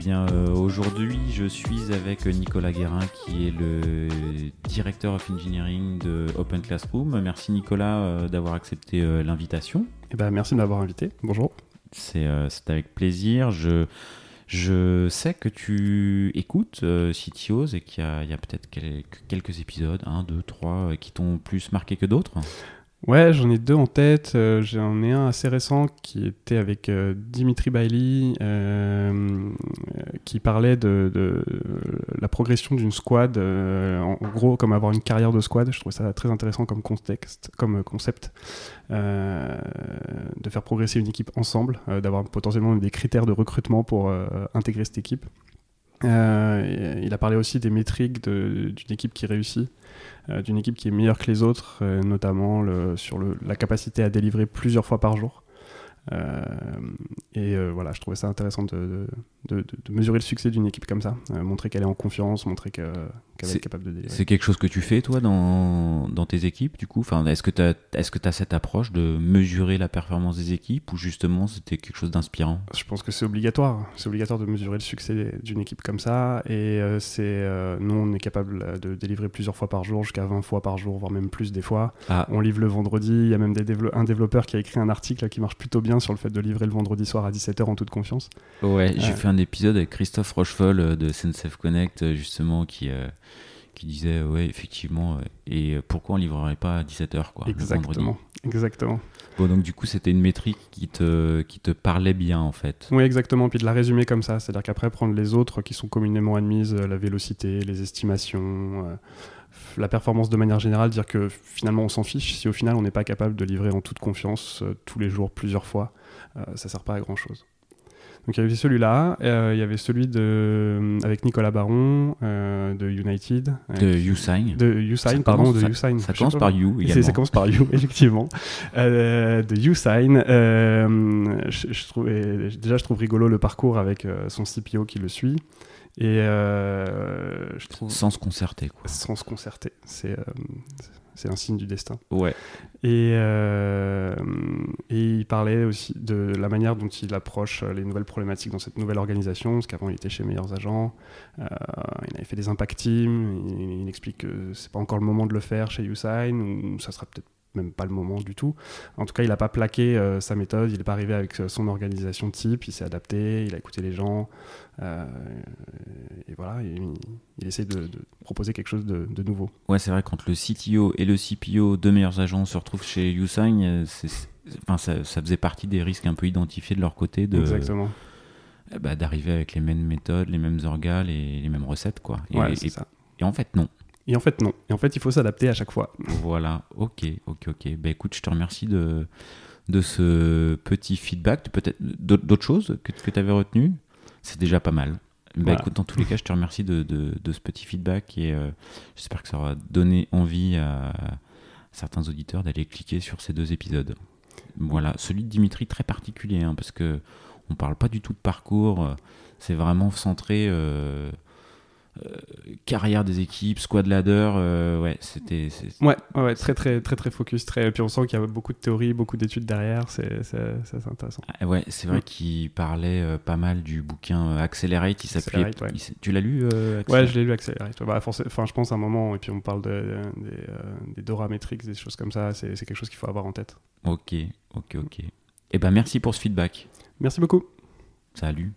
bien, euh, aujourd'hui, je suis avec Nicolas Guérin, qui est le directeur of engineering de Open Classroom. Merci Nicolas euh, d'avoir accepté euh, l'invitation. Eh ben, merci de m'avoir invité. Bonjour. C'est avec plaisir. Je, je sais que tu écoutes CTOs et qu'il y a, peut-être quelques épisodes, un, deux, trois, qui t'ont plus marqué que d'autres. Ouais, j'en ai deux en tête. Euh, j'en ai un assez récent qui était avec euh, Dimitri Bailey, euh, qui parlait de, la progression d'une squad. en gros, comme avoir une carrière de squad. Je trouve ça très intéressant comme contexte, comme concept, de faire progresser une équipe ensemble, d'avoir potentiellement des critères de recrutement pour intégrer cette équipe. Il a parlé aussi des métriques d'une équipe qui réussit. Euh, d'une équipe qui est meilleure que les autres, euh, notamment sur la capacité à délivrer plusieurs fois par jour. Euh, et voilà, je trouvais ça intéressant de, mesurer le succès d'une équipe comme ça, montrer qu'elle est en confiance, montrer qu'elle est, capable de délivrer. C'est quelque chose que tu fais toi dans, dans tes équipes du coup? Enfin, Est-ce que tu as, est que as cette approche de mesurer la performance des équipes ou justement c'était quelque chose d'inspirant? Je pense que c'est obligatoire. C'est obligatoire de mesurer le succès d'une équipe comme ça. Et c'est nous, on est capable de délivrer plusieurs fois par jour, jusqu'à 20 fois par jour, voire même plus des fois. Ah. On livre le vendredi. Il y a même des un développeur qui a écrit un article qui marche plutôt bien sur le fait de livrer le vendredi soir à 17h en toute confiance. Ouais, j'ai fait un épisode avec Christophe Rochefol euh, de SenseF Connect, euh, justement, qui, euh, qui disait, ouais, effectivement, et pourquoi on livrerait pas à 17h, quoi, Exactement. Exactement. Bon, donc du coup, c'était une métrique qui te, qui te parlait bien, en fait. Oui, exactement. Puis de la résumer comme ça. C'est-à-dire qu'après, prendre les autres qui sont communément admises, la vélocité, les estimations, la performance de manière générale, dire que finalement, on s'en fiche. Si au final, on n'est pas capable de livrer en toute confiance tous les jours, plusieurs fois, ça sert pas à grand-chose. Donc il y avait celui-là, euh, il y avait celui de, euh, avec Nicolas Baron euh, de United. De Usign. De Usign, pardon, de Usign. Ça, commence par You également. Ça commence par You, effectivement. de Usign. Je, trouvais, déjà, je trouve rigolo le parcours avec son CPO qui le suit. Et je trouve... Sans se concerter, quoi. Sans se concerter. C'est c'est un signe du destin. Ouais. Et, euh, et, il parlait aussi de la manière dont il approche les nouvelles problématiques dans cette nouvelle organisation, parce qu'avant il était chez Meilleurs Agents, euh, il avait fait des impact teams, il, il explique que c'est pas encore le moment de le faire chez Usign, ou ça sera peut-être même pas le moment du tout. En tout cas, il n'a pas plaqué euh, sa méthode, il n'est pas arrivé avec euh, son organisation type, il s'est adapté, il a écouté les gens, euh, et voilà, il, il essaie de, proposer quelque chose de, nouveau. Ouais, c'est vrai, quand le CTO et le CPO, deux meilleurs agents, se retrouvent chez Usign, enfin, ça, ça, faisait partie des risques un peu identifiés de leur côté de, Exactement. Bah, d'arriver avec les mêmes méthodes, les mêmes organes et les mêmes recettes. Quoi. Ouais, et, ça. et en fait, non. Et en fait, non. Et en fait, il faut s'adapter à chaque fois. Voilà, ok, ok, ok. Ben écoute, je te remercie de, de ce petit feedback. Peut-être d'autres choses que, que tu avais retenu C'est déjà pas mal. Ben écoute, dans tous les cas, je te remercie de, de, de ce petit feedback et euh, j'espère que ça aura donné envie à certains auditeurs d'aller cliquer sur ces deux épisodes. Voilà, celui de Dimitri très particulier hein, parce que on parle pas du tout de parcours, c'est vraiment centré. Euh, carrière des équipes, squad ladder, euh, ouais, c'était. Ouais, ouais, très très très très focus, très. Et puis on sent qu'il y a beaucoup de théories, beaucoup d'études derrière, c'est intéressant. Ah, ouais, c'est vrai qu'il parlait euh, pas mal du bouquin Accelerate, il s'appelait. Tu l'as lu Ouais, je l'ai lu Accelerate. Bah, enfin, je pense à un moment, et puis on parle de, des, des Dora Metrics, des choses comme ça, c'est quelque chose qu'il faut avoir en tête. Ok, ok, ok. Et eh ben merci pour ce feedback. Merci beaucoup. Salut.